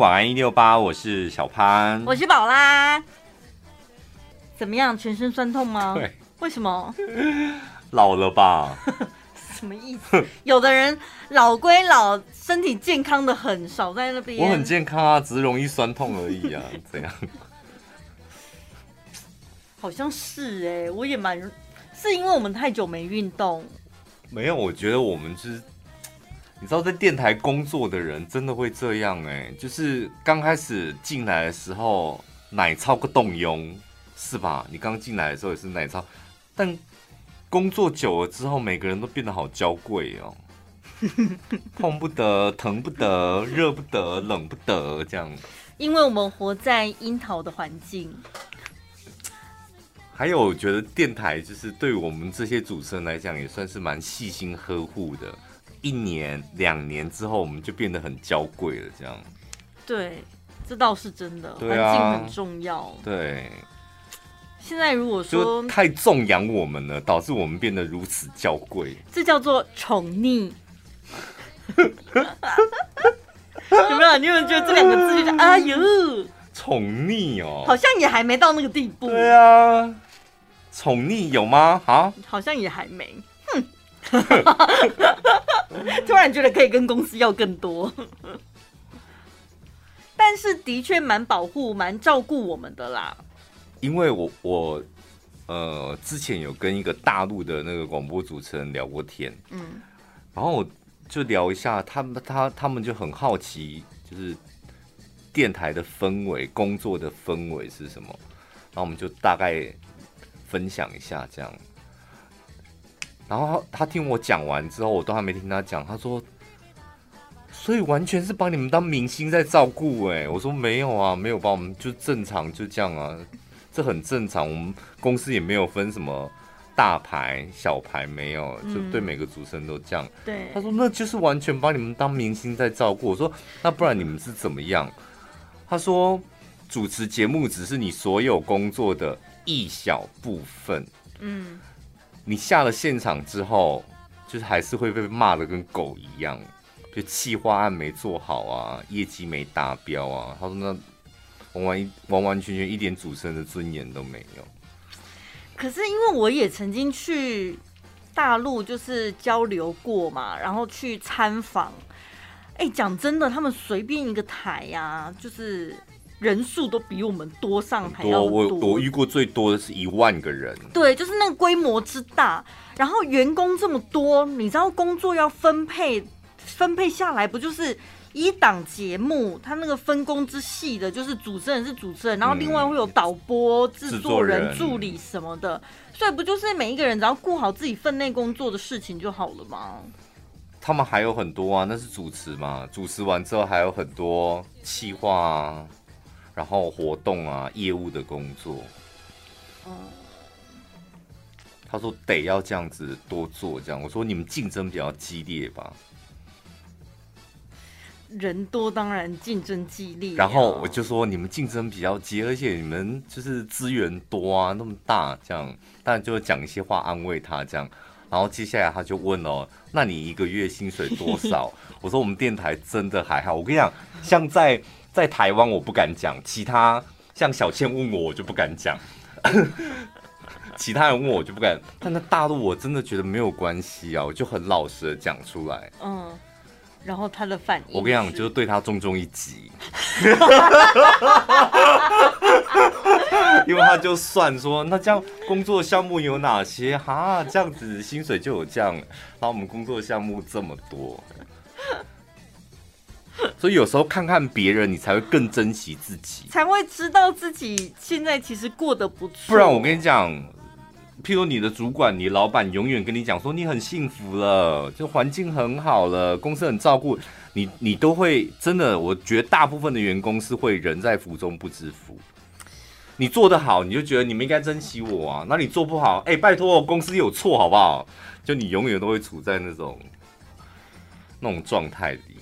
晚安一六八，我是小潘，我是宝拉。怎么样？全身酸痛吗？对，为什么？老了吧？什么意思？有的人老归老，身体健康的很，少在那边。我很健康啊，只是容易酸痛而已啊，怎样？好像是哎、欸，我也蛮，是因为我们太久没运动。没有，我觉得我们就是，你知道，在电台工作的人真的会这样哎、欸，就是刚开始进来的时候，奶超个动用，是吧？你刚进来的时候也是奶超，但工作久了之后，每个人都变得好娇贵哦，碰不得，疼不得，热不得，冷不得，这样。因为我们活在樱桃的环境。还有，我觉得电台就是对我们这些主持人来讲，也算是蛮细心呵护的。一年、两年之后，我们就变得很娇贵了。这样，对，这倒是真的。环境很重要。对。现在如果说太纵养我们了，导致我们变得如此娇贵，这叫做宠溺。有没有？你有没有觉得这两个字就是哎呦，宠溺哦？好像也还没到那个地步。对啊。宠溺有吗？啊，好像也还没。哼，突然觉得可以跟公司要更多，但是的确蛮保护、蛮照顾我们的啦。因为我我呃之前有跟一个大陆的那个广播主持人聊过天，嗯，然后我就聊一下，他们他他们就很好奇，就是电台的氛围、工作的氛围是什么，然后我们就大概。分享一下这样，然后他听我讲完之后，我都还没听他讲。他说：“所以完全是把你们当明星在照顾。”哎，我说没有啊，没有把我们就正常就这样啊，这很正常。我们公司也没有分什么大牌小牌，没有，就对每个主持人都这样。对，他说那就是完全把你们当明星在照顾。我说那不然你们是怎么样？他说主持节目只是你所有工作的。一小部分，嗯，你下了现场之后，就是还是会被骂得跟狗一样，就企划案没做好啊，业绩没达标啊。他说那完完完完全全一点主持人的尊严都没有。可是因为我也曾经去大陆就是交流过嘛，然后去参访，哎，讲真的，他们随便一个台呀，就是。人数都比我们多上还要多，我我遇过最多的是一万个人。对，就是那个规模之大，然后员工这么多，你知道工作要分配分配下来，不就是一档节目，他那个分工之细的，就是主持人是主持人，然后另外会有导播、制、嗯、作人、助理什么的，所以不就是每一个人只要顾好自己分内工作的事情就好了吗？他们还有很多啊，那是主持嘛，主持完之后还有很多企划啊。然后活动啊，业务的工作，嗯，他说得要这样子多做，这样。我说你们竞争比较激烈吧？人多当然竞争激烈。然后我就说你们竞争比较激烈，而且你们就是资源多啊，那么大这样，但就讲一些话安慰他这样。然后接下来他就问哦，那你一个月薪水多少？我说我们电台真的还好，我跟你讲，像在。在台湾我不敢讲，其他像小倩问我，我就不敢讲。其他人问我就不敢，但在大陆我真的觉得没有关系啊，我就很老实的讲出来。嗯，然后他的反应，我跟你讲，就是对他重重一击。因为他就算说，那这样工作项目有哪些？哈，这样子薪水就有这样，然后我们工作项目这么多。所以有时候看看别人，你才会更珍惜自己，才会知道自己现在其实过得不错。不然我跟你讲，譬如你的主管、你老板永远跟你讲说你很幸福了，就环境很好了，公司很照顾你，你都会真的。我觉得大部分的员工是会人在福中不知福。你做得好，你就觉得你们应该珍惜我啊。那你做不好，哎、欸，拜托，公司有错好不好？就你永远都会处在那种那种状态里。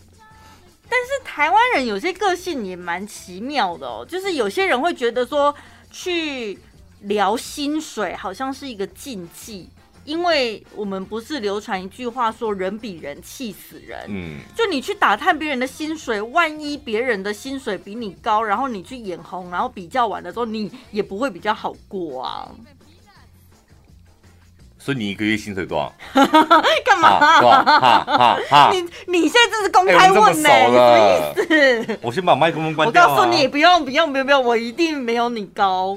但是台湾人有些个性也蛮奇妙的哦，就是有些人会觉得说去聊薪水好像是一个禁忌，因为我们不是流传一句话说“人比人气死人”，嗯，就你去打探别人的薪水，万一别人的薪水比你高，然后你去眼红，然后比较完的时候，你也不会比较好过啊。所以你一个月薪水多少？干嘛？哈哈哈！你你现在这是公开问呢、欸？欸、什么意思？我先把麦克风关掉、啊。我告诉你，不用不用不用不用，我一定没有你高。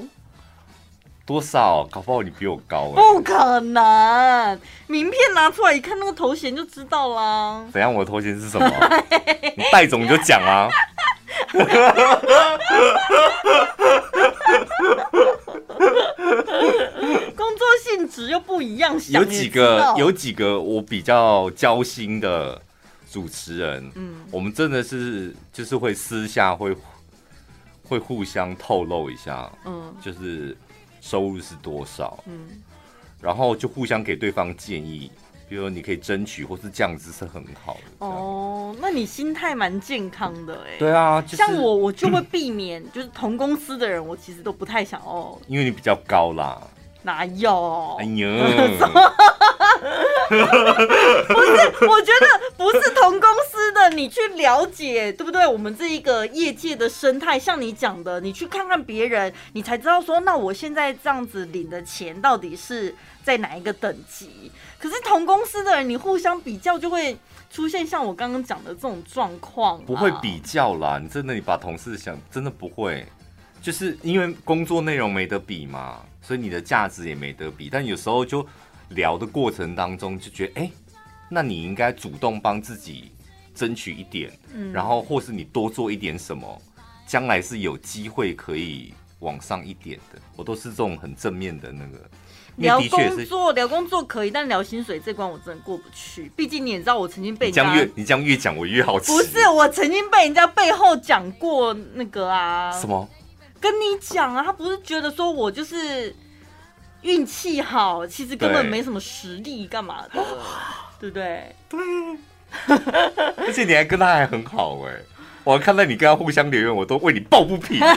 多少？搞不好你比我高、欸。不可能！名片拿出来一看，那个头衔就知道啦。怎样？我的头衔是什么？你戴总你就讲啊。工作性质又不一样，有几个有几个我比较交心的主持人，嗯，我们真的是就是会私下会会互相透露一下，嗯，就是收入是多少，嗯，然后就互相给对方建议。比如说你可以争取，或是这样子是很好的。哦，那你心态蛮健康的哎。对啊，就是、像我，我就会避免，就是同公司的人，我其实都不太想哦。因为你比较高啦。哪有？哎呦！不是，我觉得不是同公司的，你去了解，对不对？我们这一个业界的生态，像你讲的，你去看看别人，你才知道说，那我现在这样子领的钱到底是在哪一个等级？可是同公司的人，你互相比较就会出现像我刚刚讲的这种状况。不会比较啦，你真的你把同事想真的不会，就是因为工作内容没得比嘛，所以你的价值也没得比。但有时候就聊的过程当中就觉得，哎、欸，那你应该主动帮自己争取一点，嗯，然后或是你多做一点什么，将来是有机会可以往上一点的。我都是这种很正面的那个。聊工作，聊工作可以，但聊薪水这关我真的过不去。毕竟你也知道，我曾经被人家你这样越你这样越讲，我越好奇。不是，我曾经被人家背后讲过那个啊。什么？跟你讲啊，他不是觉得说我就是运气好，其实根本没什么实力，干嘛的？对不对？对。而且你还跟他还很好哎，我看到你跟他互相留言，我都为你抱不平。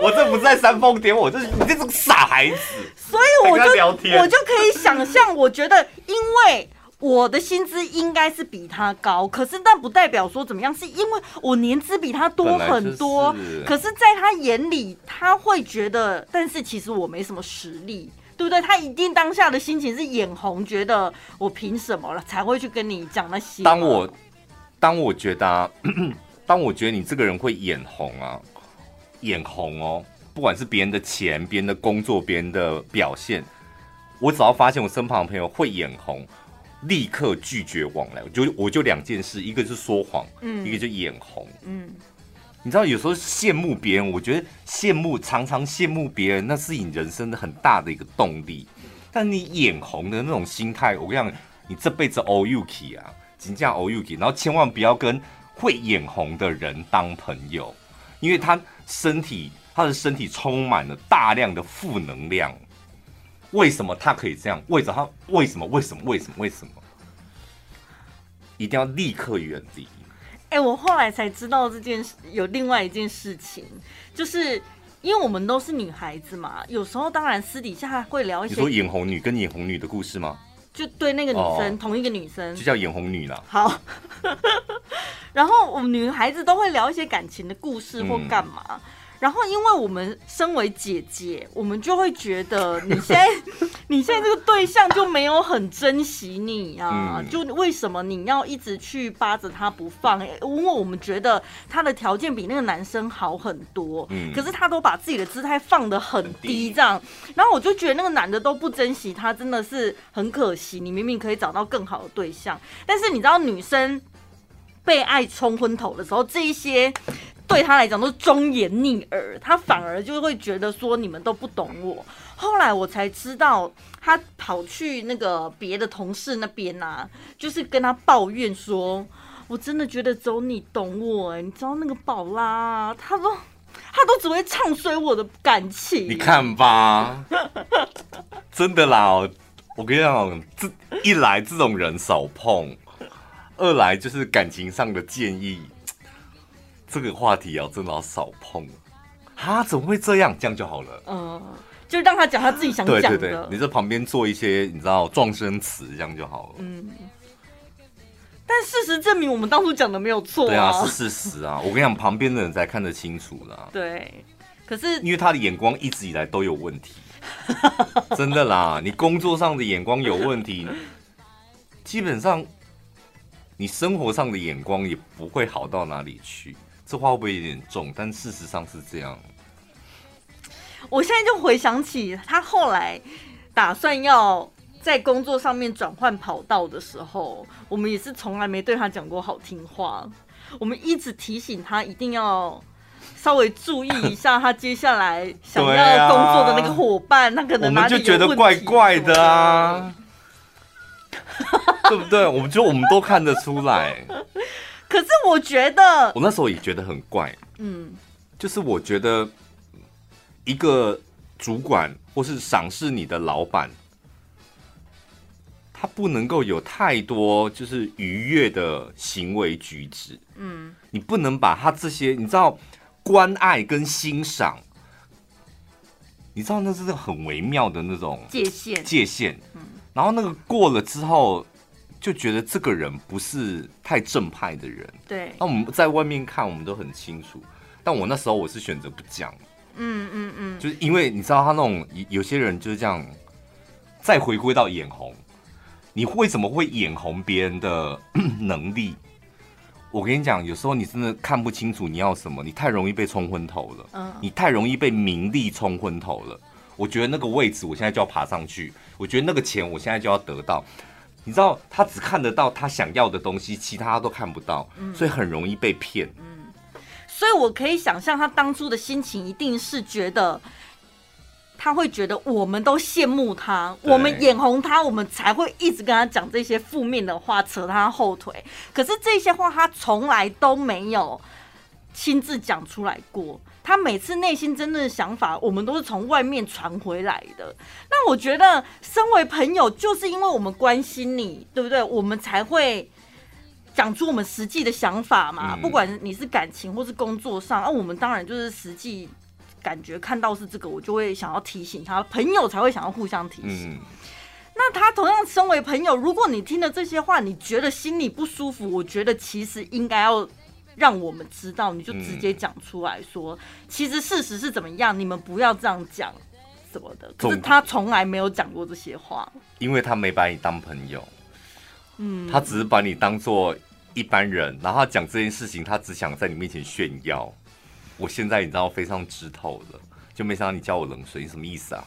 我这不是在煽风点火，这是你这种傻孩子。所以我就我就可以想象，我觉得因为我的薪资应该是比他高，可是但不代表说怎么样，是因为我年资比他多很多。可是在他眼里，他会觉得，但是其实我没什么实力，对不对？他一定当下的心情是眼红，觉得我凭什么了才会去跟你讲那些。当我当我觉得、啊，当我觉得你这个人会眼红啊。眼红哦，不管是别人的钱、别人的工作、别人的表现，我只要发现我身旁的朋友会眼红，立刻拒绝往来。我就我就两件事，一个是说谎，嗯，一个就眼红，嗯。你知道有时候羡慕别人，我觉得羡慕常常羡慕别人，那是你人生的很大的一个动力。但你眼红的那种心态，我跟你讲，你这辈子 ouk 啊，请假 ouk 然后千万不要跟会眼红的人当朋友，因为他。身体，他的身体充满了大量的负能量。为什么他可以这样？为什么他？为什么？为什么？为什么？为什么？一定要立刻远离。哎、欸，我后来才知道这件事有另外一件事情，就是因为我们都是女孩子嘛，有时候当然私底下会聊一些。你说眼红女跟眼红女的故事吗？就对那个女生，哦、同一个女生，就叫眼红女了。好。然后我们女孩子都会聊一些感情的故事或干嘛，嗯、然后因为我们身为姐姐，我们就会觉得你现在 你现在这个对象就没有很珍惜你啊，嗯、就为什么你要一直去扒着他不放？因为我们觉得他的条件比那个男生好很多，嗯、可是他都把自己的姿态放得很低，这样，然后我就觉得那个男的都不珍惜他，真的是很可惜。你明明可以找到更好的对象，但是你知道女生。被爱冲昏头的时候，这一些对他来讲都是忠言逆耳，他反而就会觉得说你们都不懂我。后来我才知道，他跑去那个别的同事那边啊，就是跟他抱怨说：“我真的觉得只有你懂我。”哎，你知道那个宝拉，他说他都只会唱衰我的感情。你看吧，真的啦，我跟你讲，这一来这种人少碰。二来就是感情上的建议，这个话题啊，真的要少碰。啊，怎么会这样？这样就好了。嗯，就让他讲他自己想讲的。对对对，你在旁边做一些你知道撞声词，这样就好了。嗯。但事实证明，我们当初讲的没有错啊。对啊，是事实啊。我跟你讲，旁边的人才看得清楚啦。对，可是因为他的眼光一直以来都有问题，真的啦。你工作上的眼光有问题，基本上你生活上的眼光也不会好到哪里去。这话会不会有点重？但事实上是这样。我现在就回想起他后来打算要。在工作上面转换跑道的时候，我们也是从来没对他讲过好听话。我们一直提醒他一定要稍微注意一下，他接下来想要工作的那个伙伴，那可能。我们就觉得怪怪的啊，对不对？我们就我们都看得出来。可是我觉得，我那时候也觉得很怪。嗯，就是我觉得一个主管或是赏识你的老板。他不能够有太多就是愉悦的行为举止，嗯，你不能把他这些，你知道关爱跟欣赏，你知道那是很微妙的那种界限。界限，嗯，然后那个过了之后，就觉得这个人不是太正派的人，对，那我们在外面看我们都很清楚，但我那时候我是选择不讲，嗯嗯嗯，就是因为你知道他那种有些人就是这样，再回归到眼红。你为什么会眼红别人的能力？我跟你讲，有时候你真的看不清楚你要什么，你太容易被冲昏头了。嗯，你太容易被名利冲昏头了。我觉得那个位置，我现在就要爬上去。我觉得那个钱，我现在就要得到。你知道，他只看得到他想要的东西，其他都看不到，所以很容易被骗。嗯，所以我可以想象他当初的心情，一定是觉得。他会觉得我们都羡慕他，我们眼红他，我们才会一直跟他讲这些负面的话，扯他后腿。可是这些话他从来都没有亲自讲出来过。他每次内心真正的想法，我们都是从外面传回来的。那我觉得，身为朋友，就是因为我们关心你，对不对？我们才会讲出我们实际的想法嘛。不管你是感情或是工作上，那我们当然就是实际。感觉看到是这个，我就会想要提醒他，朋友才会想要互相提醒。嗯、那他同样身为朋友，如果你听了这些话，你觉得心里不舒服，我觉得其实应该要让我们知道，你就直接讲出来说，嗯、其实事实是怎么样，你们不要这样讲什么的。可是他从来没有讲过这些话，因为他没把你当朋友，嗯，他只是把你当做一般人，然后他讲这件事情，他只想在你面前炫耀。我现在你知道非常知透了，就没想到你叫我冷水，你什么意思啊？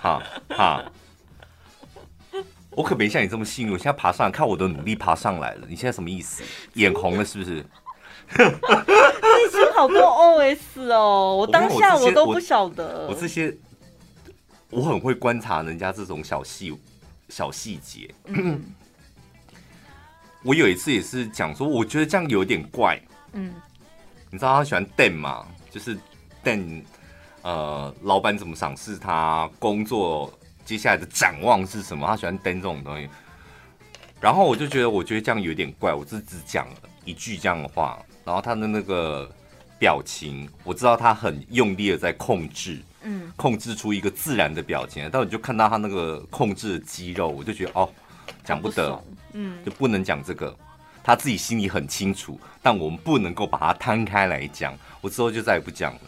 哈哈，我可没像你这么幸运，我现在爬上来，看我的努力爬上来了，你现在什么意思？眼红了是不是？内心好多 OS 哦，我当下我都不晓得。我这些，我很会观察人家这种小细小细节。嗯、我有一次也是讲说，我觉得这样有点怪。嗯。你知道他喜欢电吗？就是 Dan，，呃，老板怎么赏识他，工作接下来的展望是什么？他喜欢登这种东西。然后我就觉得，我觉得这样有点怪。我只只讲了一句这样的话，然后他的那个表情，我知道他很用力的在控制，嗯，控制出一个自然的表情。但我就看到他那个控制的肌肉，我就觉得哦，讲不得，嗯，就不能讲这个。他自己心里很清楚，但我们不能够把它摊开来讲。我之后就再也不讲了。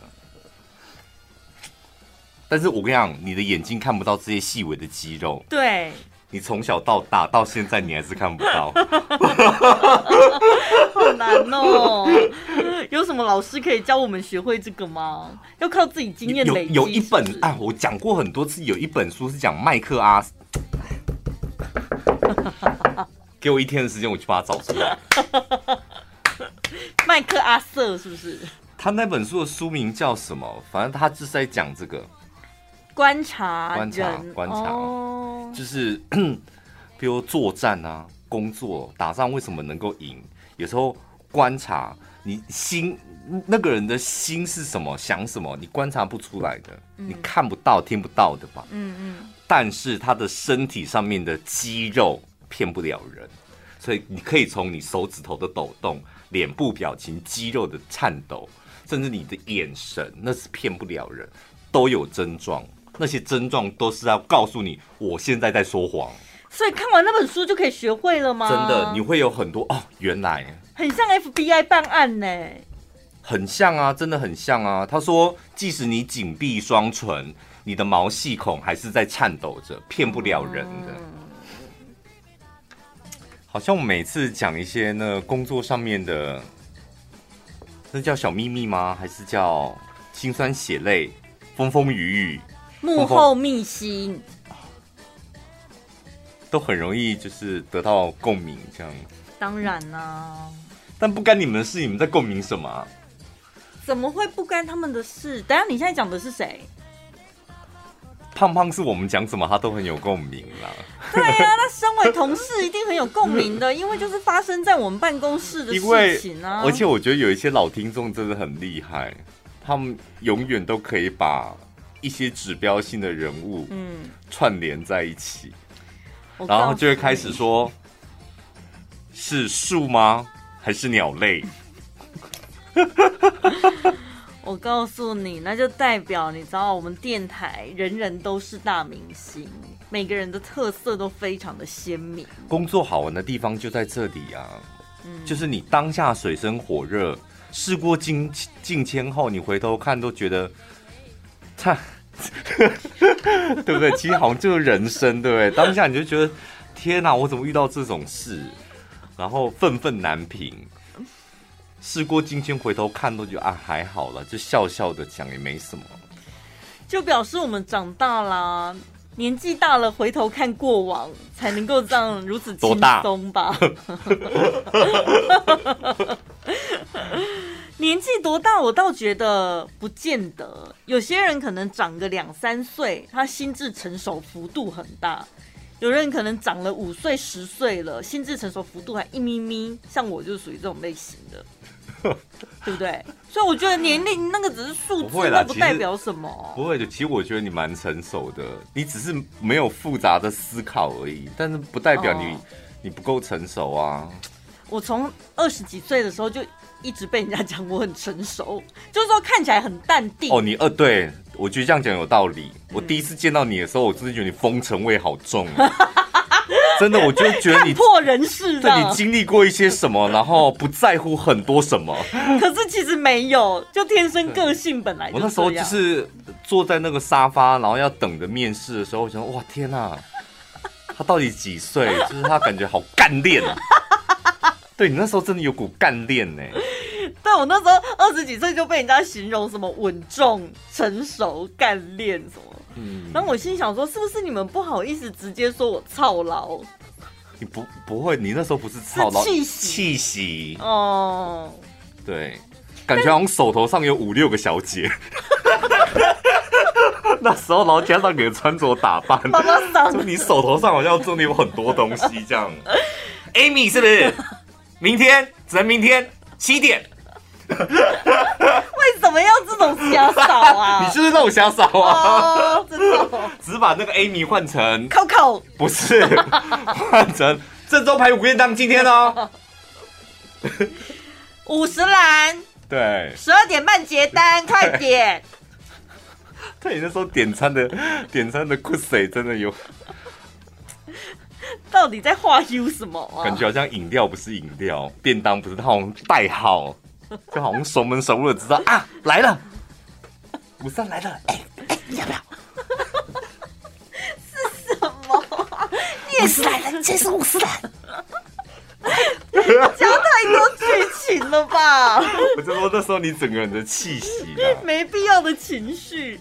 但是我跟你讲，你的眼睛看不到这些细微的肌肉。对。你从小到大到现在，你还是看不到。好难哦！有什么老师可以教我们学会这个吗？要靠自己经验累积。有有一本啊，我讲过很多次，有一本书是讲麦克阿。给我一天的时间，我去把它找出来。麦克阿瑟是不是？他那本书的书名叫什么？反正他就是在讲这个观察、观察、观察，哦、就是 比如作战啊、工作、打仗，为什么能够赢？有时候观察你心那个人的心是什么，想什么，你观察不出来的，嗯、你看不到、听不到的吧？嗯嗯。但是他的身体上面的肌肉。骗不了人，所以你可以从你手指头的抖动、脸部表情、肌肉的颤抖，甚至你的眼神，那是骗不了人，都有症状。那些症状都是要告诉你，我现在在说谎。所以看完那本书就可以学会了吗？真的，你会有很多哦，原来很像 FBI 办案呢，很像啊，真的很像啊。他说，即使你紧闭双唇，你的毛细孔还是在颤抖着，骗不了人的。嗯好像我每次讲一些那工作上面的，那叫小秘密吗？还是叫辛酸血泪、风风雨雨、幕后秘辛，都很容易就是得到共鸣，这样。当然啦、啊，但不干你们的事，你们在共鸣什么？怎么会不干他们的事？等下你现在讲的是谁？胖胖是我们讲什么，他都很有共鸣啦。对啊，那身为同事一定很有共鸣的，因为就是发生在我们办公室的事情啊。而且我觉得有一些老听众真的很厉害，他们永远都可以把一些指标性的人物嗯串联在一起，然后就会开始说：是树吗？还是鸟类？我告诉你，那就代表你知道，我们电台人人都是大明星，每个人的特色都非常的鲜明。工作好玩的地方就在这里啊，嗯，就是你当下水深火热，事过境境迁后，你回头看都觉得，他，对不对？其实好像就是人生，对不对？当下你就觉得，天哪，我怎么遇到这种事？然后愤愤难平。事过境迁，回头看都觉得啊，还好了，就笑笑的讲也没什么，就表示我们长大啦，年纪大了，回头看过往才能够这样如此轻松吧？年纪多大，我倒觉得不见得。有些人可能长个两三岁，他心智成熟幅度很大；有人可能长了五岁、十岁了，心智成熟幅度还一咪咪。像我就属于这种类型的。对不对？所以我觉得年龄那个只是数字，不，不代表什么。不会的，其实我觉得你蛮成熟的，你只是没有复杂的思考而已。但是不代表你、哦、你不够成熟啊。我从二十几岁的时候就一直被人家讲我很成熟，就是说看起来很淡定。哦，你二对，我觉得这样讲有道理。我第一次见到你的时候，我真的觉得你风尘味好重。真的，我就觉得你破人世，对，你经历过一些什么，然后不在乎很多什么。可是其实没有，就天生个性本来就。我那时候就是坐在那个沙发，然后要等着面试的时候，我想哇天哪，他到底几岁？就是他感觉好干练啊。对，你那时候真的有股干练呢。对，我那时候二十几岁就被人家形容什么稳重、成熟、干练什么。嗯，然后我心想说，是不是你们不好意思直接说我操劳？你不不会，你那时候不是操劳，气息，气息哦，对，感觉好像手头上有五六个小姐。那时候，然后加上你的穿着打扮，就你手头上好像真的有很多东西这样。Amy 是不是？明天只能明天七点。为什么要这种瞎扫啊？你就是那种瞎扫啊！Oh, 真的，只把那个 Amy 换成 Coco，不是换成郑州排骨便当。今天哦，五十兰，对，十二点半结单，快点。对，你那时候点餐的点餐的酷水真的有，到底在画 U 什么啊？感觉好像饮料不是饮料，便当不是，它好像代号。就好像熟门熟路的知道啊，来了，五三来了，哎、欸、哎、欸，你要不要？是什么？五十来了，这是五十来，讲太多剧情了吧？我就说那时候你整个人的气息，没必要的情绪。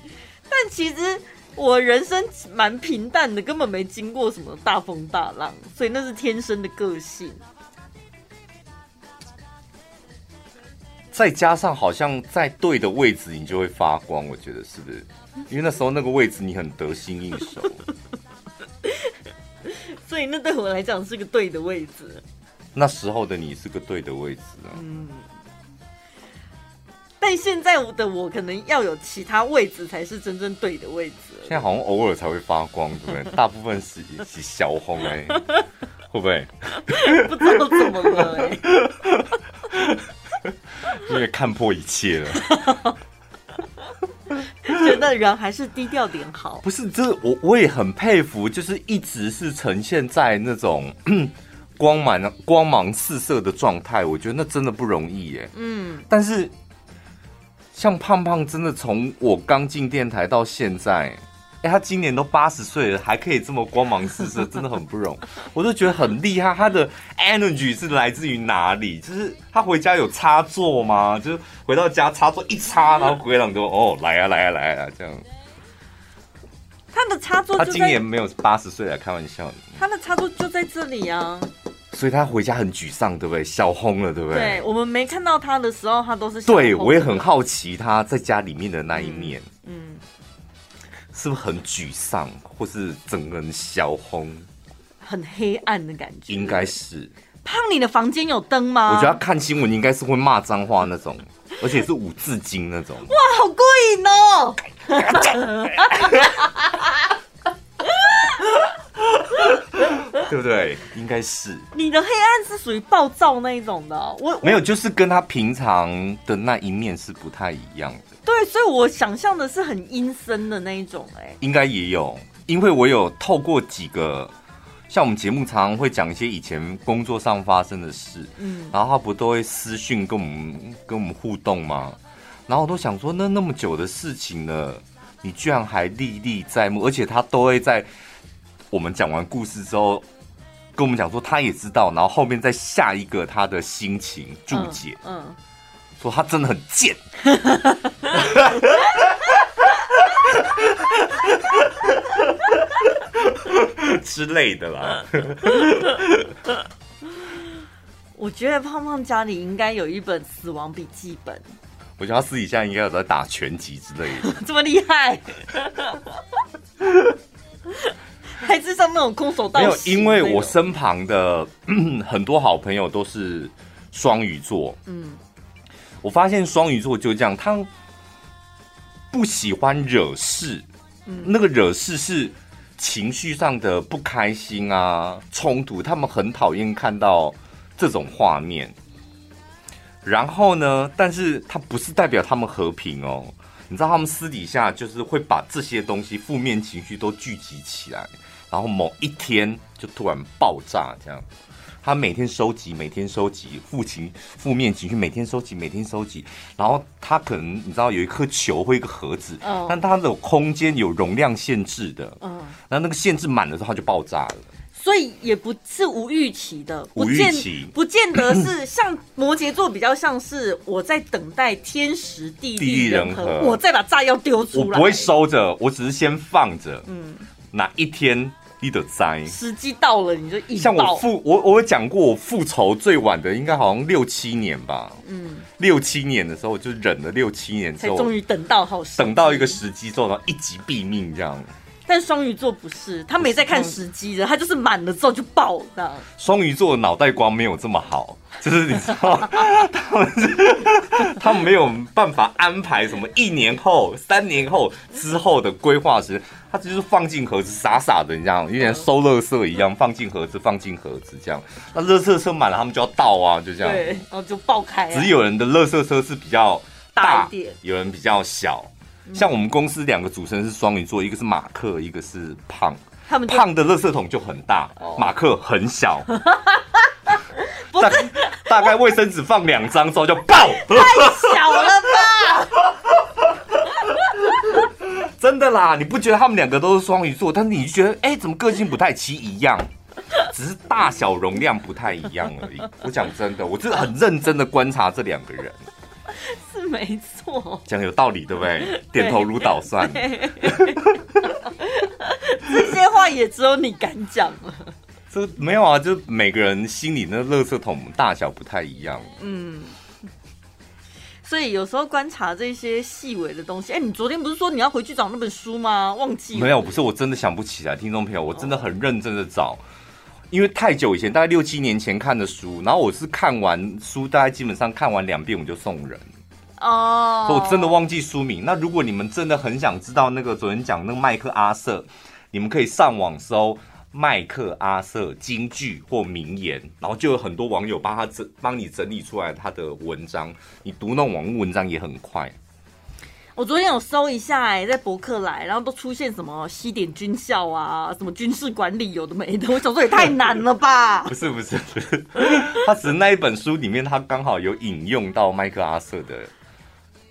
但其实我人生蛮平淡的，根本没经过什么大风大浪，所以那是天生的个性。再加上好像在对的位置，你就会发光。我觉得是不是？因为那时候那个位置你很得心应手，所以那对我来讲是个对的位置。那时候的你是个对的位置啊。嗯。但现在的我可能要有其他位置才是真正对的位置。现在好像偶尔才会发光，对不对？大部分是是小红哎，会不会？不知道怎么了哎。因为为看破一切了，觉得人还是低调点好。不是，这我我也很佩服，就是一直是呈现在那种 光芒光芒四射的状态，我觉得那真的不容易耶。嗯，但是像胖胖，真的从我刚进电台到现在。哎，他今年都八十岁了，还可以这么光芒四射，真的很不容易。我就觉得很厉害。他的 energy 是来自于哪里？就是他回家有插座吗？就是回到家插座一插，然后鬼朗就哦，来啊来啊来啊这样。他的插座，他今年没有八十岁了开玩笑。他的插座就在这里啊。所以他回家很沮丧，对不对？笑疯了，对不对？对，我们没看到他的时候，他都是。对，我也很好奇他在家里面的那一面。嗯。嗯是不是很沮丧，或是整个人小红，很黑暗的感觉？应该是。胖，你的房间有灯吗？我觉得他看新闻应该是会骂脏话那种，而且是五字经那种。哇，好过瘾哦！对不对？应该是。你的黑暗是属于暴躁那一种的，我没有，就是跟他平常的那一面是不太一样的。对，所以我想象的是很阴森的那一种，哎，应该也有，因为我有透过几个，像我们节目常常会讲一些以前工作上发生的事，嗯，然后他不都会私讯跟我们跟我们互动吗？然后我都想说，那那么久的事情了，你居然还历历在目，而且他都会在我们讲完故事之后跟我们讲说，他也知道，然后后面再下一个他的心情注解，嗯。嗯说他真的很贱 之类的啦。我觉得胖胖家里应该有一本死亡笔记本。我觉得他私底下应该有在打拳击之类的。这么厉害？还是上那种空手道？没有，因为我身旁的 很多好朋友都是双鱼座。嗯。我发现双鱼座就这样，他不喜欢惹事，嗯，那个惹事是情绪上的不开心啊、冲突，他们很讨厌看到这种画面。然后呢，但是他不是代表他们和平哦，你知道他们私底下就是会把这些东西、负面情绪都聚集起来，然后某一天就突然爆炸这样。他每天收集，每天收集负情负面情绪，每天收集，每天收集。然后他可能你知道有一颗球或一个盒子，嗯，但它的空间有容量限制的，嗯，那那个限制满了之后它就爆炸了。所以也不是无预期的，无预期，不见得是像摩羯座比较像是我在等待天时地利人和，我再把炸药丢出来，我不会收着，我只是先放着，嗯，哪一天。你的灾时机到了，你就一像我复我我有讲过，我复仇最晚的应该好像六七年吧。嗯，六七年的时候我就忍了六七年之后，终于等到好等到一个时机之后，然后一击毙命这样。但双鱼座不是，他没在看时机的，他就是满了之后就爆这样。双鱼座的脑袋瓜没有这么好，就是你知道，他们是他们没有办法安排什么一年后、三年后之后的规划时，他就是放进盒子，傻傻的，你知道，有点收垃圾一样，放进盒子，放进盒子这样。那垃圾车满了，他们就要倒啊，就这样，对，然后就爆开。只有人的垃圾车是比较大，大一点，有人比较小。像我们公司两个主持人是双鱼座，一个是马克，一个是胖。他们胖的垃圾桶就很大，马克很小，大 大概卫生纸放两张之后就爆，太小了吧？真的啦，你不觉得他们两个都是双鱼座，但是你就觉得哎、欸，怎么个性不太齐一样？只是大小容量不太一样而已。我讲真的，我真的很认真的观察这两个人。是没错，讲有道理，对不对？点头如捣蒜。这些话也只有你敢讲了。这没有啊，就每个人心里那垃圾桶大小不太一样。嗯，所以有时候观察这些细微的东西。哎，你昨天不是说你要回去找那本书吗？忘记没有？不是，我真的想不起来。听众朋友，我真的很认真的找，因为太久以前，大概六七年前看的书，然后我是看完书，大概基本上看完两遍我就送人。哦，我真的忘记书名。那如果你们真的很想知道那个昨天讲那个麦克阿瑟，你们可以上网搜麦克阿瑟金句或名言，然后就有很多网友帮他整帮你整理出来他的文章，你读那种网络文章也很快。我昨天有搜一下，哎，在博客来，然后都出现什么西点军校啊，什么军事管理有的没的，我想说也太难了吧？不是不是不是，他只是那一本书里面，他刚好有引用到麦克阿瑟的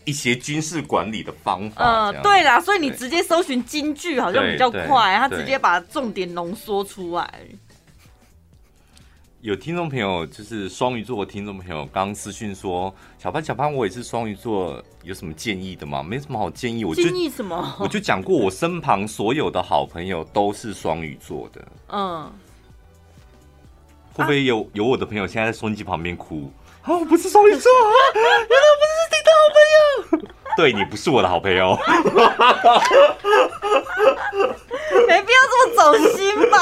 一些军事管理的方法。呃，对啦，所以你直接搜寻金句好像比较快，他直接把重点浓缩出来。有听众朋友就是双鱼座的听众朋友，刚刚私讯说：“小潘，小潘，我也是双鱼座，有什么建议的吗？没什么好建议，我就建议什么？我就讲过，我身旁所有的好朋友都是双鱼座的。嗯，会不会有、啊、有我的朋友现在在收音机旁边哭？啊，我不是双鱼座啊，原来我不是你的好朋友。对，你不是我的好朋友，没必要这么走心吧。”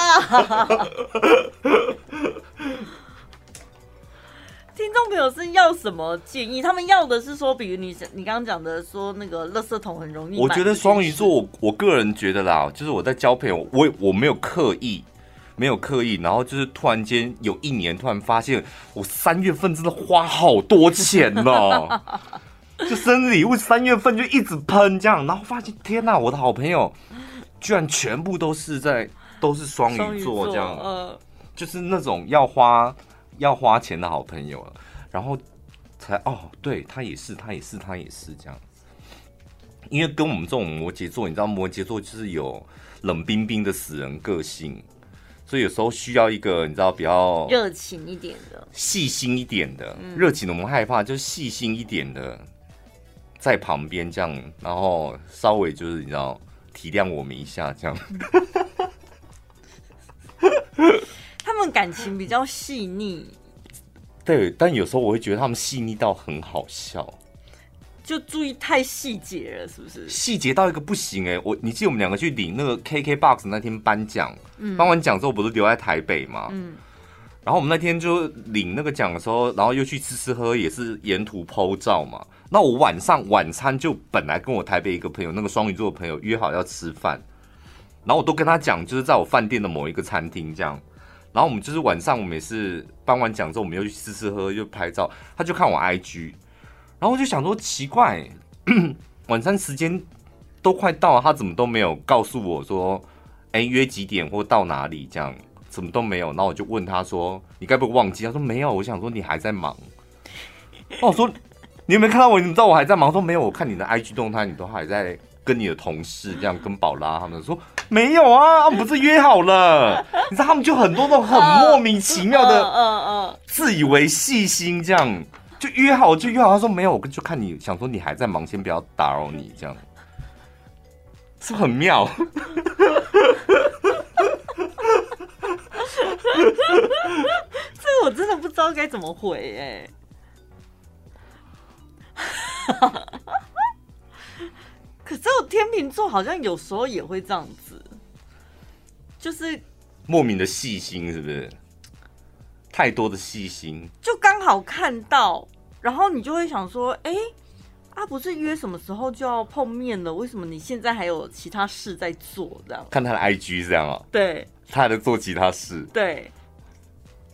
听众朋友是要什么建议？他们要的是说，比如你你刚刚讲的说那个垃圾桶很容易。我觉得双鱼座，我我个人觉得啦，就是我在交朋友，我我没有刻意，没有刻意，然后就是突然间有一年突然发现，我三月份真的花好多钱呢，就生日礼物三月份就一直喷这样，然后发现天哪，我的好朋友居然全部都是在都是双鱼座这样，呃，就是那种要花。要花钱的好朋友了，然后才哦，对他也是，他也是，他也是这样。因为跟我们这种摩羯座，你知道摩羯座就是有冷冰冰的死人个性，所以有时候需要一个你知道比较热情一点的、细心一点的。热情的我们害怕，就是细心一点的在旁边这样，然后稍微就是你知道体谅我们一下这样。他们感情比较细腻，对，但有时候我会觉得他们细腻到很好笑，就注意太细节了，是不是？细节到一个不行哎、欸！我你记得我们两个去领那个 KKBOX 那天颁奖，颁、嗯、完奖之后不是留在台北吗？嗯，然后我们那天就领那个奖的时候，然后又去吃吃喝，也是沿途 po 照嘛。那我晚上晚餐就本来跟我台北一个朋友，那个双鱼座的朋友约好要吃饭，然后我都跟他讲，就是在我饭店的某一个餐厅这样。然后我们就是晚上，我们也是颁完奖之后，我们又去吃吃喝，又拍照。他就看我 IG，然后我就想说奇怪，晚餐时间都快到了，他怎么都没有告诉我说，哎，约几点或到哪里这样，怎么都没有。然后我就问他说，你该不会忘记？他说没有。我想说你还在忙。哦，我说你有没有看到我？你知道我还在忙？说没有，我看你的 IG 动态，你都还在跟你的同事这样跟宝拉他们说。没有啊，他们不是约好了？你知道他们就很多种很莫名其妙的，嗯嗯，自以为细心这样，就约好就约好。他说没有，我就看你想说你还在忙，先不要打扰你，这样是不是很妙？这个我真的不知道该怎么回哎。可是我天秤座好像有时候也会这样子，就是莫名的细心，是不是？太多的细心，就刚好看到，然后你就会想说，哎，啊，不是约什么时候就要碰面了？为什么你现在还有其他事在做？这样看他的 IG 这样啊？对，他还在做其他事。对，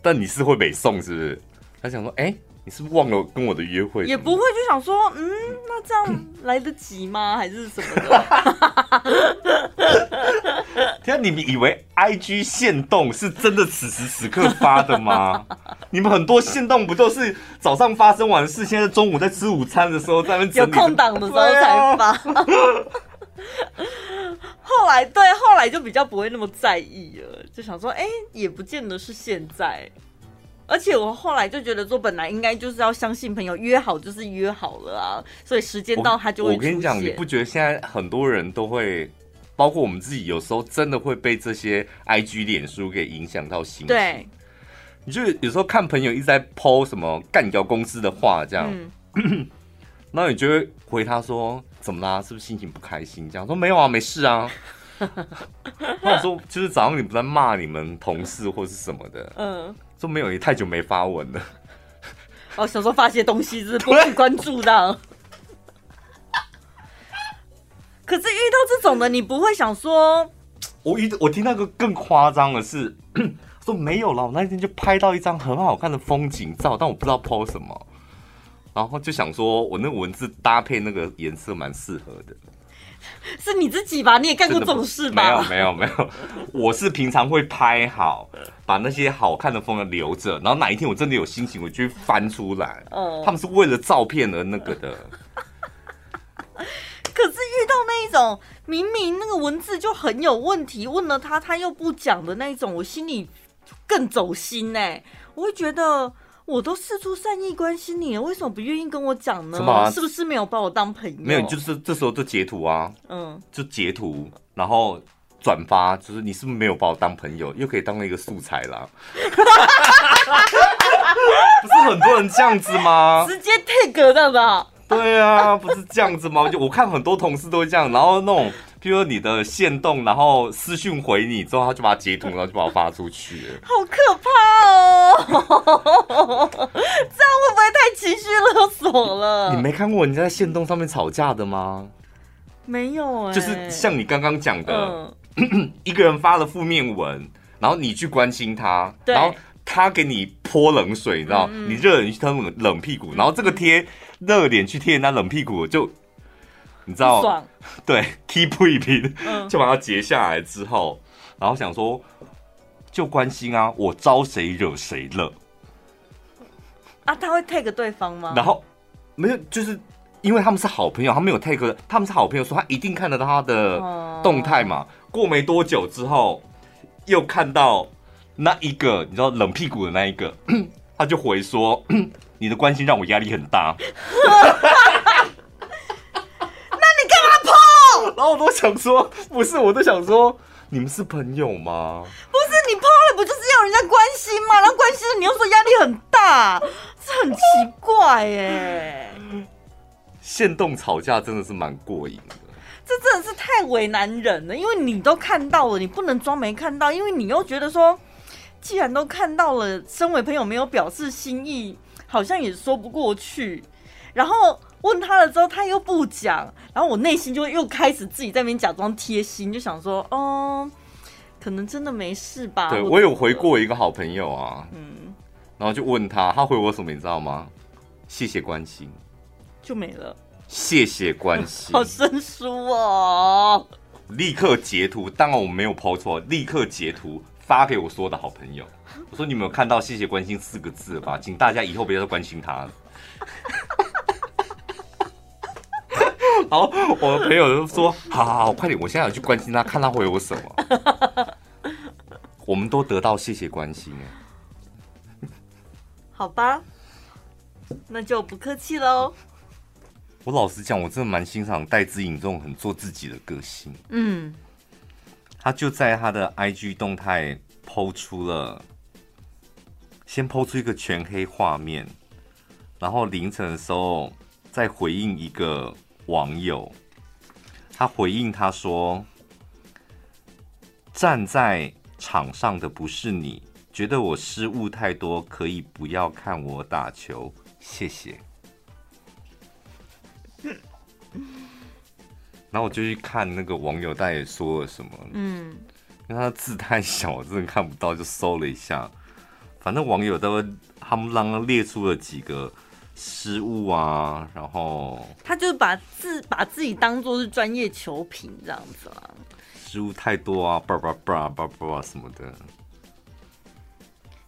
但你是会北宋，是不是？他想说，哎。你是忘了跟我的约会？也不会就想说，嗯，那这样来得及吗？还是什么的？天啊，你们以为 IG 限动是真的此时此刻发的吗？你们很多限动不就是早上发生完事，现在中午在吃午餐的时候在那边有空档的时候才发。后来对，后来就比较不会那么在意了，就想说，哎、欸，也不见得是现在。而且我后来就觉得说，本来应该就是要相信朋友，约好就是约好了啊，所以时间到他就会。我跟你讲，你不觉得现在很多人都会，包括我们自己，有时候真的会被这些 IG、脸书给影响到心情。对，你就有时候看朋友一直在 po 什么干掉公司的话，这样，嗯、然后你就会回他说：“怎么啦？是不是心情不开心？”这样说：“没有啊，没事啊。” 那我说：“就是早上你不在骂你们同事或是什么的？”嗯。说没有，也太久没发文了。哦，想说发些东西是不去关注的。可是遇到这种的，你不会想说，我一我听那个更夸张的是，说没有了，我那天就拍到一张很好看的风景照，但我不知道 po 什么，然后就想说我那个文字搭配那个颜色蛮适合的。是你自己吧？你也干过这种事吧？没有没有没有，我是平常会拍好，把那些好看的风格留着，然后哪一天我真的有心情，我就会翻出来。哦，他们是为了照片而那个的。可是遇到那一种明明那个文字就很有问题，问了他他又不讲的那一种，我心里更走心哎，我会觉得。我都释出善意关心你了，为什么不愿意跟我讲呢？啊、是不是没有把我当朋友？没有，就是这时候就截图啊，嗯，就截图，然后转发，就是你是不是没有把我当朋友？又可以当了一个素材啦。不是很多人这样子吗？直接 tag 这样子啊？对啊，不是这样子吗？就我看很多同事都会这样，然后那种。譬如你的线动，然后私讯回你之后，他就把它截图，然后就把我发出去。好可怕哦！这样会不会太情绪勒索了？你没看过人家在线动上面吵架的吗？没有哎、欸，就是像你刚刚讲的，嗯、一个人发了负面文，然后你去关心他，然后他给你泼冷水，你知道？你热脸去贴冷冷屁股，然后这个贴热脸去贴人家冷屁股就。你知道，对，keep 一瓶，就把它截下来之后，嗯、然后想说，就关心啊，我招谁惹谁了？啊，他会 take 对方吗？然后没有，就是因为他们是好朋友，他没有 take，他们是好朋友，说他一定看得到他的动态嘛。嗯、过没多久之后，又看到那一个，你知道冷屁股的那一个，他就回说，你的关心让我压力很大。然后我都想说，不是，我都想说，你们是朋友吗？不是，你 PO 了不就是要人家关心吗？然后关心了你又说压力很大，这很奇怪耶。限动吵架真的是蛮过瘾的，这真的是太为难人了。因为你都看到了，你不能装没看到，因为你又觉得说，既然都看到了，身为朋友没有表示心意，好像也说不过去。然后。问他了之后，他又不讲，然后我内心就又开始自己在那边假装贴心，就想说，哦，可能真的没事吧。对，我有回过一个好朋友啊，嗯，然后就问他，他回我什么，你知道吗？谢谢关心，就没了。谢谢关心，好生疏哦。立刻截图，当然我没有 po 错，立刻截图发给我所有的好朋友。我说你们有看到“谢谢关心”四个字吧？请大家以后不要再关心他。然后我的朋友就说：“好好好，快点！我现在要去关心他，看他会有什么。”我们都得到谢谢关心哎，好吧，那就不客气喽。我老实讲，我真的蛮欣赏戴资颖这种很做自己的个性。嗯，他就在他的 IG 动态 PO 出了，先 PO 出一个全黑画面，然后凌晨的时候再回应一个。网友，他回应他说：“站在场上的不是你，觉得我失误太多，可以不要看我打球，谢谢。”然后我就去看那个网友，大概说了什么。嗯，因为他的字太小，我真的看不到，就搜了一下。反正网友都他们刚刚列出了几个。失误啊，然后他就是把自把自己当做是专业球评这样子啊。失误太多啊，叭叭叭叭叭什么的。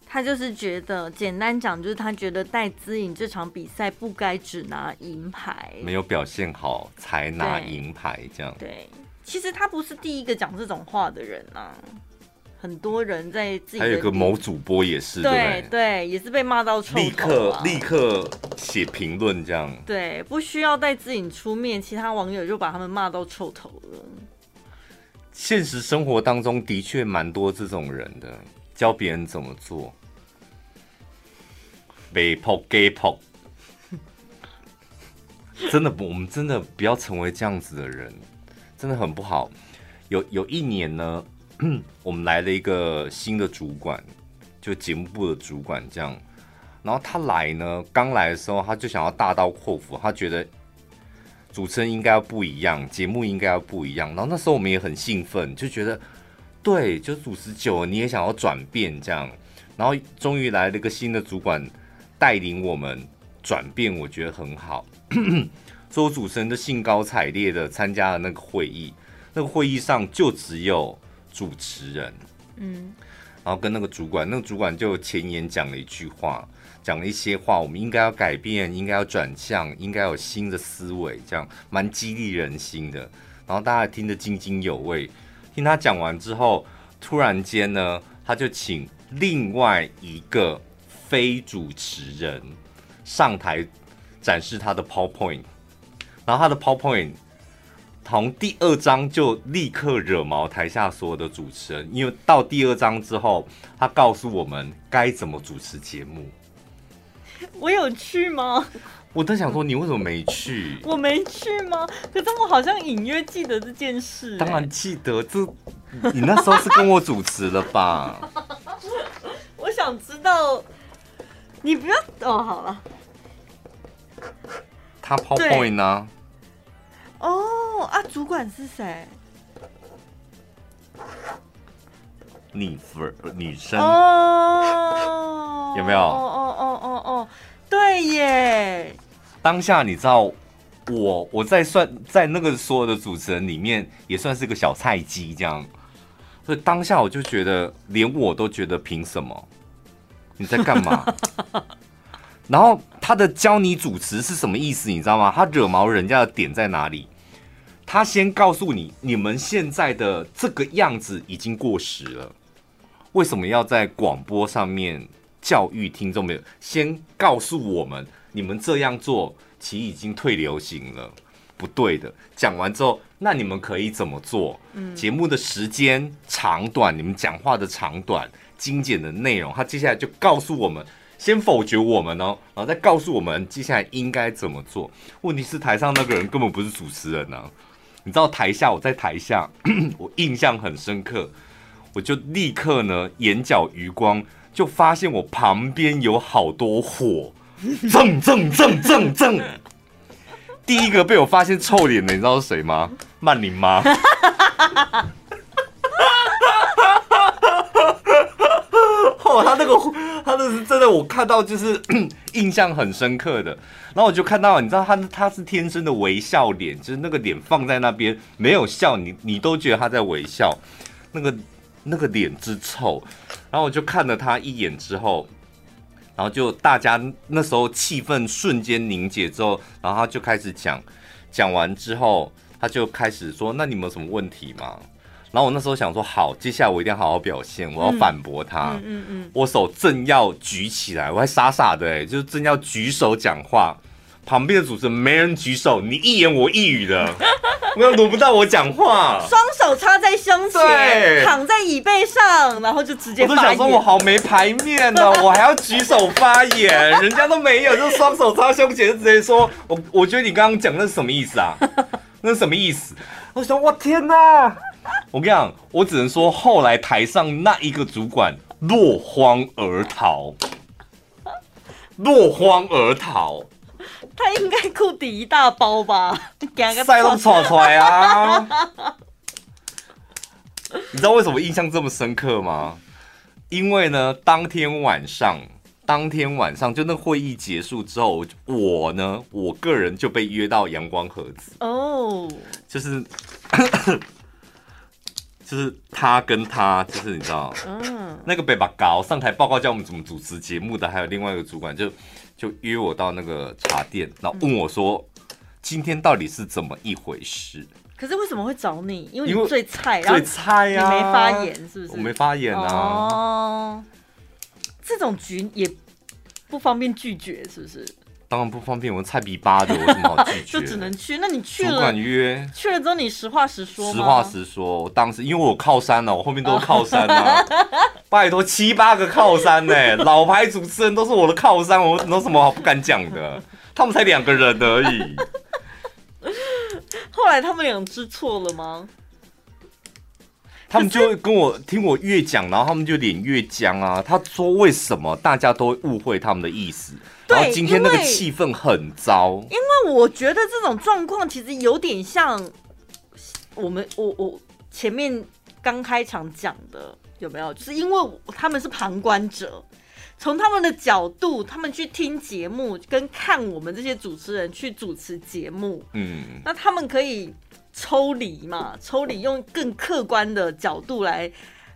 他就是觉得，简单讲就是他觉得戴资颖这场比赛不该只拿银牌，没有表现好才拿银牌这样。对，其实他不是第一个讲这种话的人啊。很多人在自己还有个某主播也是，对对，也是被骂到臭立刻立刻写评论这样。对，不需要戴资颖出面，其他网友就把他们骂到臭头了。现实生活当中的确蛮多这种人的，教别人怎么做，被泼给泼，真的不，我们真的不要成为这样子的人，真的很不好。有有一年呢。我们来了一个新的主管，就节目部的主管这样。然后他来呢，刚来的时候他就想要大刀阔斧，他觉得主持人应该要不一样，节目应该要不一样。然后那时候我们也很兴奋，就觉得对，就主持久了，你也想要转变这样，然后终于来了一个新的主管带领我们转变，我觉得很好。所以我主持人就兴高采烈的参加了那个会议，那个会议上就只有主持人，嗯，然后跟那个主管，那个主管就前言讲了一句话，讲了一些话，我们应该要改变，应该要转向，应该有新的思维，这样蛮激励人心的。然后大家听得津津有味。听他讲完之后，突然间呢，他就请另外一个非主持人上台展示他的 PowerPoint，然后他的 PowerPoint 从第二章就立刻惹毛台下所有的主持人，因为到第二章之后，他告诉我们该怎么主持节目。我有去吗？我在想说，你为什么没去？我没去吗？可是我好像隐约记得这件事、欸。当然记得，这你那时候是跟我主持了吧？我想知道，你不要哦，好了。他 PowerPoint 呢？哦啊，主管是谁？女粉女生哦，有没有？哦哦哦哦哦，对耶。当下你知道我我在算在那个所有的主持人里面也算是个小菜鸡这样，所以当下我就觉得连我都觉得凭什么？你在干嘛？然后他的教你主持是什么意思？你知道吗？他惹毛人家的点在哪里？他先告诉你，你们现在的这个样子已经过时了，为什么要在广播上面教育听众们？先告诉我们。你们这样做其实已经退流行了，不对的。讲完之后，那你们可以怎么做？嗯，节目的时间长短，你们讲话的长短，精简的内容，他接下来就告诉我们，先否决我们哦，然后再告诉我们接下来应该怎么做。问题是台上那个人根本不是主持人啊，你知道台下我在台下，我印象很深刻，我就立刻呢眼角余光就发现我旁边有好多火。蹭蹭蹭蹭蹭，第一个被我发现臭脸的，你知道是谁吗？曼玲妈。他那个，他那是真的，我看到就是 印象很深刻的。然后我就看到，你知道他他是天生的微笑脸，就是那个脸放在那边没有笑，你你都觉得他在微笑，那个那个脸之臭。然后我就看了他一眼之后。然后就大家那时候气氛瞬间凝结之后，然后他就开始讲，讲完之后他就开始说：“那你们有什么问题吗？”然后我那时候想说：“好，接下来我一定要好好表现，我要反驳他。”嗯嗯嗯，我手正要举起来，我还傻傻的哎，就是正要举手讲话。旁边的主持人没人举手，你一言我一语的，没有轮不到我讲话。双手插在胸前，躺在椅背上，然后就直接。我都想说，我好没牌面呢，我还要举手发言，人家都没有，就双手插胸前，就直接说。我我觉得你刚刚讲那是什么意思啊？那是什么意思？我想我天哪！我跟你讲，我只能说后来台上那一个主管落荒而逃，落荒而逃。他应该裤底一大包吧？塞都闯出来啊！你知道为什么印象这么深刻吗？因为呢，当天晚上，当天晚上就那会议结束之后，我呢，我个人就被约到阳光盒子哦，就是 就是他跟他，就是你知道，嗯，那个北巴高上台报告教我们怎么主持节目的，还有另外一个主管就。就约我到那个茶店，然后问我说：“今天到底是怎么一回事？”可是为什么会找你？因为你最菜，最菜呀，你没发言是不是？我没发言啊。哦，这种局也不方便拒绝，是不是？当然不方便，我菜比八的，我怎么好拒绝？就只能去。那你去了，主管约去了之后，你实话实说。实话实说，我当时因为我有靠山了，我后面都是靠山啊，拜托七八个靠山呢、欸，老牌主持人都是我的靠山，我有什么好不敢讲的？他们才两个人而已。后来他们俩知错了吗？他们就跟我听我越讲，然后他们就脸越僵啊。他说：“为什么大家都误会他们的意思？”然后今天那个气氛很糟。因为我觉得这种状况其实有点像我们我我前面刚开场讲的有没有？就是因为他们是旁观者，从他们的角度，他们去听节目，跟看我们这些主持人去主持节目，嗯，那他们可以抽离嘛？抽离用更客观的角度来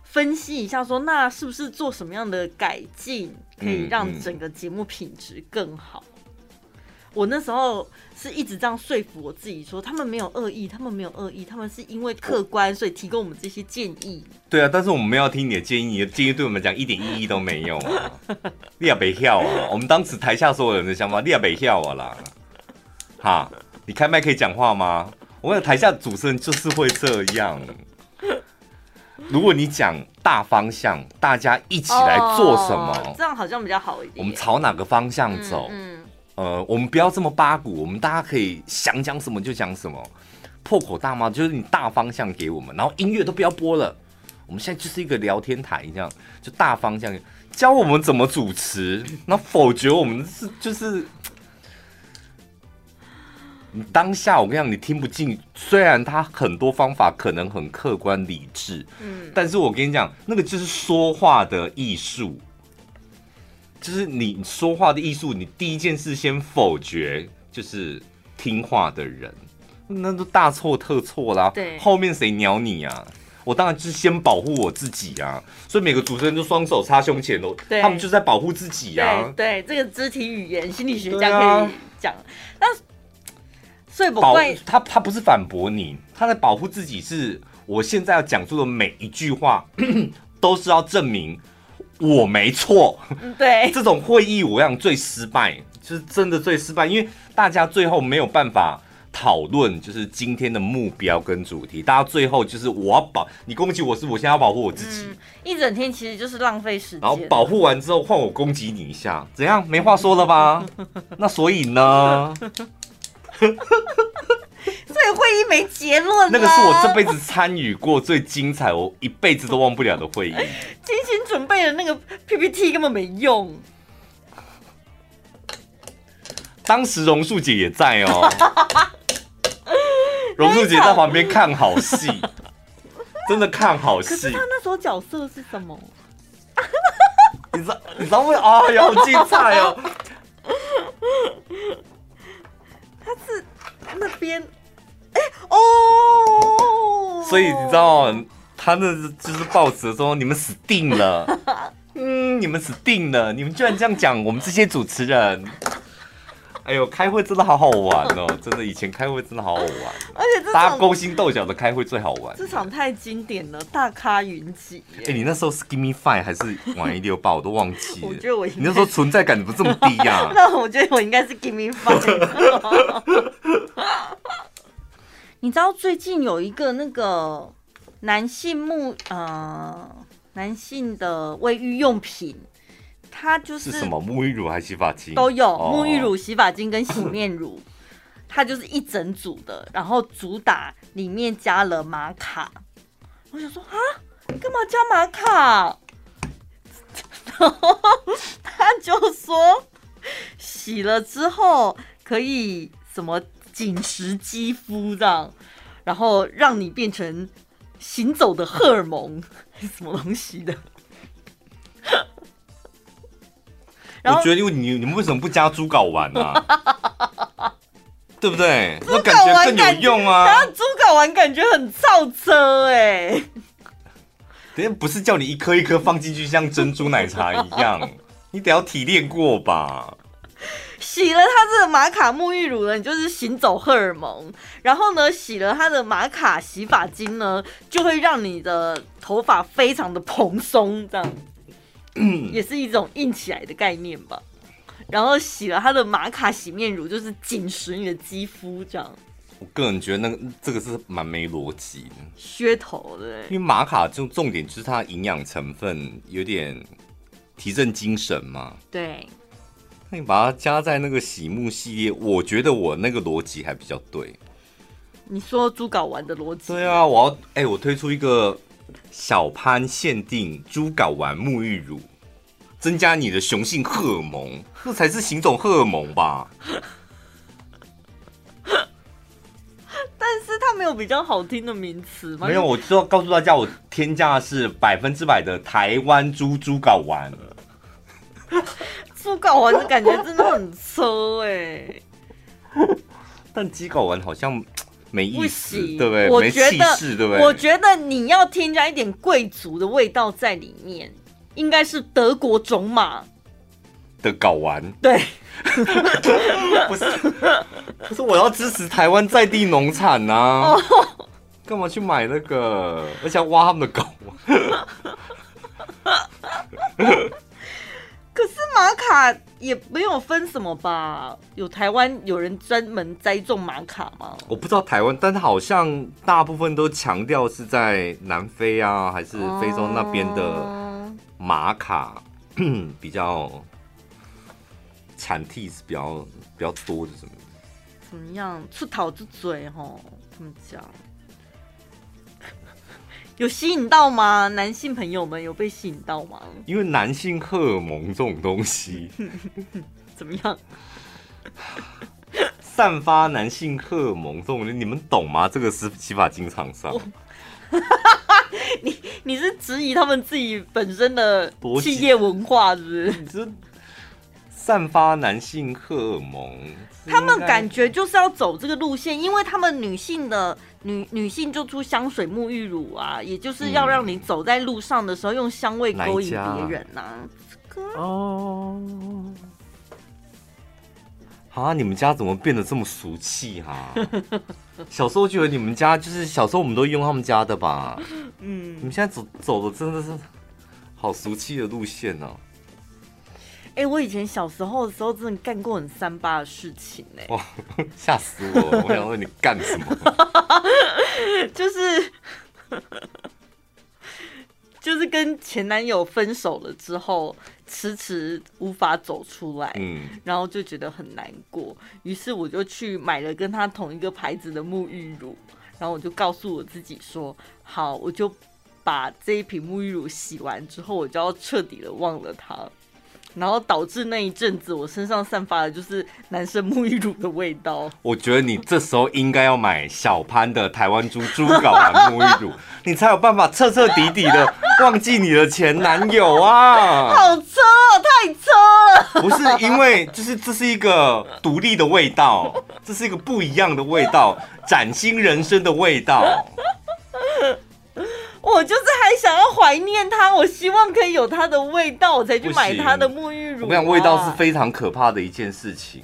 分析一下说，那是不是做什么样的改进，可以让整个节目品质更好？我那时候。是一直这样说服我自己说，他们没有恶意，他们没有恶意，他们是因为客观，所以提供我们这些建议。对啊，但是我们没有听你的建议，你的建议对我们讲一点意义都没有啊！你也别笑啊！我们当时台下所有人的想法，你也别笑啊啦！哈，你开麦可以讲话吗？我跟你讲，台下主持人就是会这样。如果你讲大方向，大家一起来做什么，哦、这样好像比较好一点。我们朝哪个方向走？嗯。嗯呃，我们不要这么八股，我们大家可以想讲什么就讲什么，破口大骂就是你大方向给我们，然后音乐都不要播了，我们现在就是一个聊天台，这样就大方向教我们怎么主持，那否决我们是就是，你当下我跟你讲，你听不进，虽然他很多方法可能很客观理智，嗯，但是我跟你讲，那个就是说话的艺术。就是你说话的艺术，你第一件事先否决，就是听话的人，那都大错特错啦。对，后面谁鸟你啊？我当然就是先保护我自己啊。所以每个主持人都双手插胸前哦，他们就在保护自己啊。对，对，这个肢体语言心理学家可以讲。那、啊、所以保他他不是反驳你，他在保护自己。是我现在要讲出的每一句话，都是要证明。我没错，对这种会议，我想最失败，就是真的最失败，因为大家最后没有办法讨论，就是今天的目标跟主题，大家最后就是我要保你攻击我是，我现在要保护我自己，嗯，一整天其实就是浪费时间。然后保护完之后换我攻击你一下，怎样？没话说了吧？那所以呢？所以会议没结论。那个是我这辈子参与过最精彩，我一辈子都忘不了的会议。精心准备的那个 PPT 根本没用。当时榕树姐也在哦，榕树姐在旁边看好戏，真的看好戏。可是他那时候角色是什么？你知道？你知道为？哎呀，好精彩哦！他是那边。哎哦，所以你知道，他那就是报纸说你们死定了，嗯，你们死定了，你们居然这样讲我们这些主持人，哎呦，开会真的好好玩哦，真的，以前开会真的好好玩，而且大家勾心斗角的开会最好玩，这场太经典了，大咖云集。哎、欸，你那时候是 Give Me Five 还是玩一六八，我都忘记了。我觉得我你那时候存在感怎么这么低呀、啊？那我觉得我应该是 Give Me Five。你知道最近有一个那个男性沐呃男性的卫浴用品，它就是，是什么沐浴乳还是洗发精都有，沐浴乳、洗发精跟洗面乳，它就是一整组的，然后主打里面加了玛卡。我想说啊，你干嘛加玛卡？然 后他就说洗了之后可以什么？紧实肌肤这样，然后让你变成行走的荷尔蒙，什么东西的？我觉得，因为你你们为什么不加猪睾丸呢、啊？对不对？那感觉更有用啊！然后猪睾丸感觉很造车哎。等下不是叫你一颗一颗放进去像珍珠奶茶一样，你得要提炼过吧？洗了它这个玛卡沐浴乳呢，你就是行走荷尔蒙。然后呢，洗了它的玛卡洗发精呢，就会让你的头发非常的蓬松，这样，嗯，也是一种硬起来的概念吧。然后洗了它的玛卡洗面乳，就是紧实你的肌肤，这样。我个人觉得那个这个是蛮没逻辑的，噱头的。因为玛卡就重点就是它营养成分有点提振精神嘛。对。那你把它加在那个洗沐系列，我觉得我那个逻辑还比较对。你说猪睾丸的逻辑？对啊，我要哎、欸，我推出一个小潘限定猪睾丸沐浴乳，增加你的雄性荷尔蒙，这才是行走荷尔蒙吧？但是它没有有比较好听的名词吗？没有，我就要告诉大家，我添加的是百分之百的台湾猪猪睾丸。猪睾丸的感觉真的很车哎、欸，但鸡睾丸好像没意思，行对不对？我觉得没气势，对不对？我觉得你要添加一点贵族的味道在里面，应该是德国种马的睾丸。对，不是，可是我要支持台湾在地农产呐、啊，干、oh. 嘛去买那个？而且要挖他们的睾丸。可是玛卡也没有分什么吧？有台湾有人专门栽种玛卡吗？我不知道台湾，但是好像大部分都强调是在南非啊，还是非洲那边的玛卡、嗯、比较产地是比较比较多的，什么？怎么样？出桃子嘴吼，他们讲。有吸引到吗？男性朋友们有被吸引到吗？因为男性荷尔蒙这种东西，怎么样？散发男性荷尔蒙这种，你们懂吗？这个是洗发精厂商。你你是质疑他们自己本身的企业文化，是不是？你是散发男性荷尔蒙，他们感觉就是要走这个路线，因为他们女性的。女女性就出香水、沐浴乳啊，也就是要让你走在路上的时候用香味勾引别人呐、啊。哦，啊，你们家怎么变得这么俗气哈、啊？小时候觉得你们家就是小时候我们都用他们家的吧？嗯，你们现在走走的真的是好俗气的路线哦、啊。哎、欸，我以前小时候的时候，真的干过很三八的事情呢、欸。哇，吓死我！我想问你干什么？就是，就是跟前男友分手了之后，迟迟无法走出来，嗯，然后就觉得很难过，于是我就去买了跟他同一个牌子的沐浴乳，然后我就告诉我自己说：好，我就把这一瓶沐浴乳洗完之后，我就要彻底的忘了他。然后导致那一阵子我身上散发的就是男生沐浴乳的味道。我觉得你这时候应该要买小潘的台湾猪猪睾丸沐浴乳，你才有办法彻彻底底的忘记你的前男友啊！好车啊，太车了！不是因为就是这是一个独立的味道，这是一个不一样的味道，崭新人生的味道。我就是还想要怀念它，我希望可以有它的味道，我才去买它的沐浴乳啊。我跟你讲，味道是非常可怕的一件事情，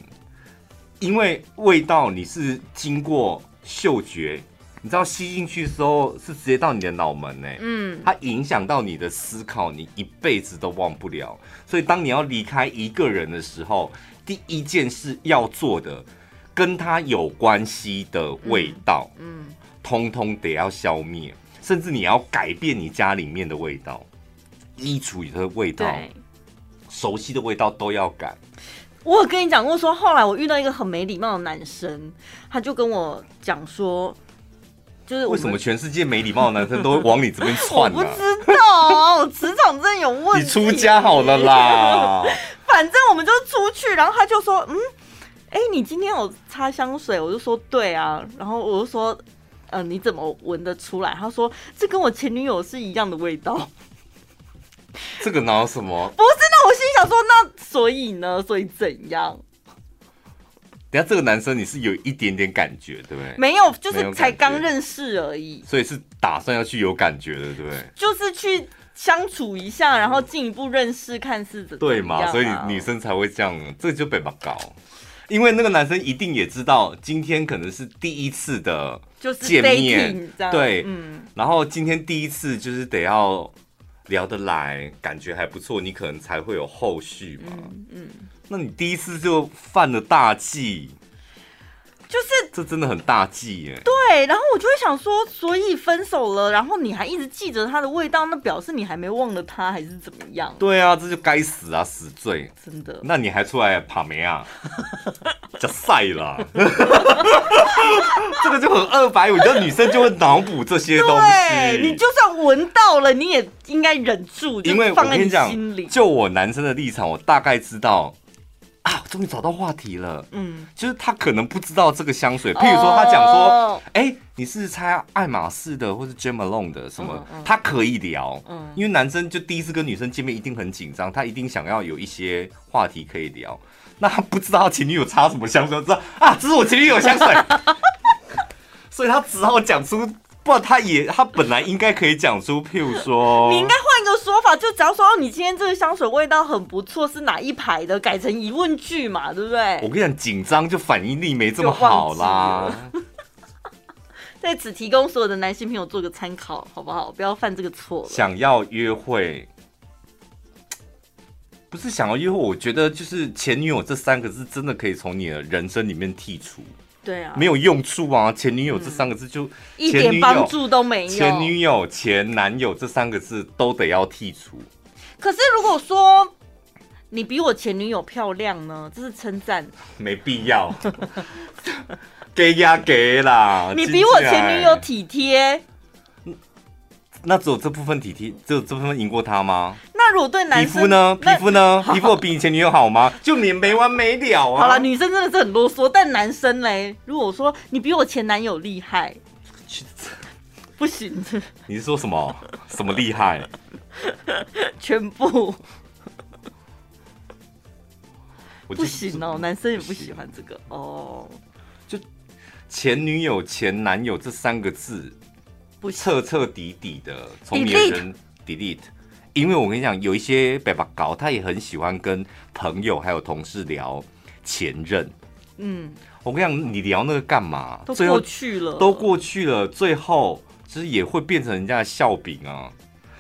因为味道你是经过嗅觉，你知道吸进去的时候是直接到你的脑门呢，嗯，它影响到你的思考，你一辈子都忘不了。所以当你要离开一个人的时候，第一件事要做的，跟他有关系的味道，嗯，通通得要消灭。甚至你要改变你家里面的味道，衣橱里的味道，熟悉的味道都要改。我有跟你讲过说，后来我遇到一个很没礼貌的男生，他就跟我讲说，就是为什么全世界没礼貌的男生都会往你这边窜？我不知道啊，我磁场真的有问题。你出家好了啦，反正我们就出去，然后他就说，嗯，哎、欸，你今天有擦香水？我就说对啊，然后我就说。嗯、呃，你怎么闻得出来？他说这跟我前女友是一样的味道。这个哪有什么？不是，那我心里想说，那所以呢？所以怎样？等下这个男生你是有一点点感觉，对不对？没有，就是才刚认识而已。所以是打算要去有感觉的，对不对？就是去相处一下，然后进一步认识，看是怎对嘛？所以女生才会这样，这个就被他搞。因为那个男生一定也知道，今天可能是第一次的见面，就是、对，嗯，然后今天第一次就是得要聊得来，感觉还不错，你可能才会有后续嘛，嗯，嗯，那你第一次就犯了大忌。就是这真的很大忌耶。对，然后我就会想说，所以分手了，然后你还一直记着他的味道，那表示你还没忘了他，还是怎么样？对啊，这就该死啊，死罪！真的？那你还出来爬没啊？叫晒了！这个就很二百五，你知道女生就会脑补这些东西。你就算闻到了，你也应该忍住，因为我跟你讲，就我男生的立场，我大概知道。啊，终于找到话题了。嗯，就是他可能不知道这个香水，譬如说他讲说，哎、oh. 欸，你是猜爱马仕的，或是 j a m a l o n e 的什么？嗯嗯、他可以聊，嗯，因为男生就第一次跟女生见面一定很紧张，他一定想要有一些话题可以聊。那他不知道他前女友擦什么香水，知道啊，这是我前女友香水，所以他只好讲出。不然他也，他本来应该可以讲出，譬如说，你应该换一个说法，就只要说你今天这个香水味道很不错，是哪一排的，改成疑问句嘛，对不对？我跟你讲，紧张就反应力没这么好啦。在此提供所有的男性朋友做个参考，好不好？不要犯这个错。想要约会，不是想要约会，我觉得就是前女友这三个字真的可以从你的人生里面剔除。对啊，没有用处啊！前女友这三个字就一点帮助都没有。前女友、前男友这三个字都得要剔除。可是如果说你比我前女友漂亮呢？这是称赞。没必要，给呀给啦！你比我前女友体贴。那只有这部分体贴，只有这部分赢过他吗？那如果对男生皮肤呢？皮肤呢？皮肤比你前女友好吗？就你没完没了啊！好了，女生真的是很啰嗦，但男生嘞，如果说你比我前男友厉害，不行。你是说什么？什么厉害？全部不行哦，男生也不喜欢这个哦。就前女友、前男友这三个字。不彻彻底底的从你的人 delete，因为我跟你讲，有一些北巴搞，他也很喜欢跟朋友还有同事聊前任。嗯，我跟你讲，你聊那个干嘛？都过去了，都过去了，最后其实也会变成人家的笑柄啊。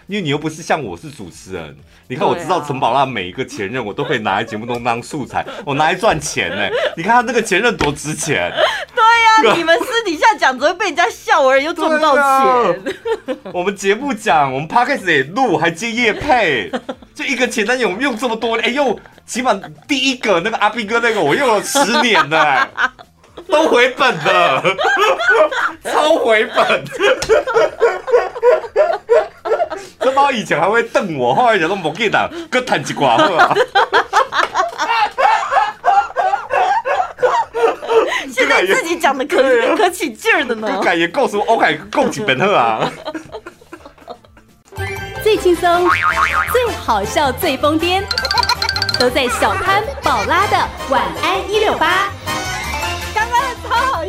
因为你又不是像我是主持人，你看我知道陈宝拉每一个前任，我都可以拿来节目中当素材，我拿来赚钱呢。你看他那个前任多值钱。对呀、啊，你们私底下讲只会被人家笑而已，又赚不到钱。啊、我们节目讲，我们 podcast 也录，还接夜配，就一个前男友用这么多年，哎呦，起码第一个那个阿斌哥那个我用了十年呢，都回本了，超回本。这猫以前还会瞪我，后来讲都没给他，各谈几挂好 现在自己讲的可可起劲儿的呢。改也告诉我，OK，够几本了啊。最轻松、最好笑、最疯癫，都在小潘宝拉的晚安一六八。超好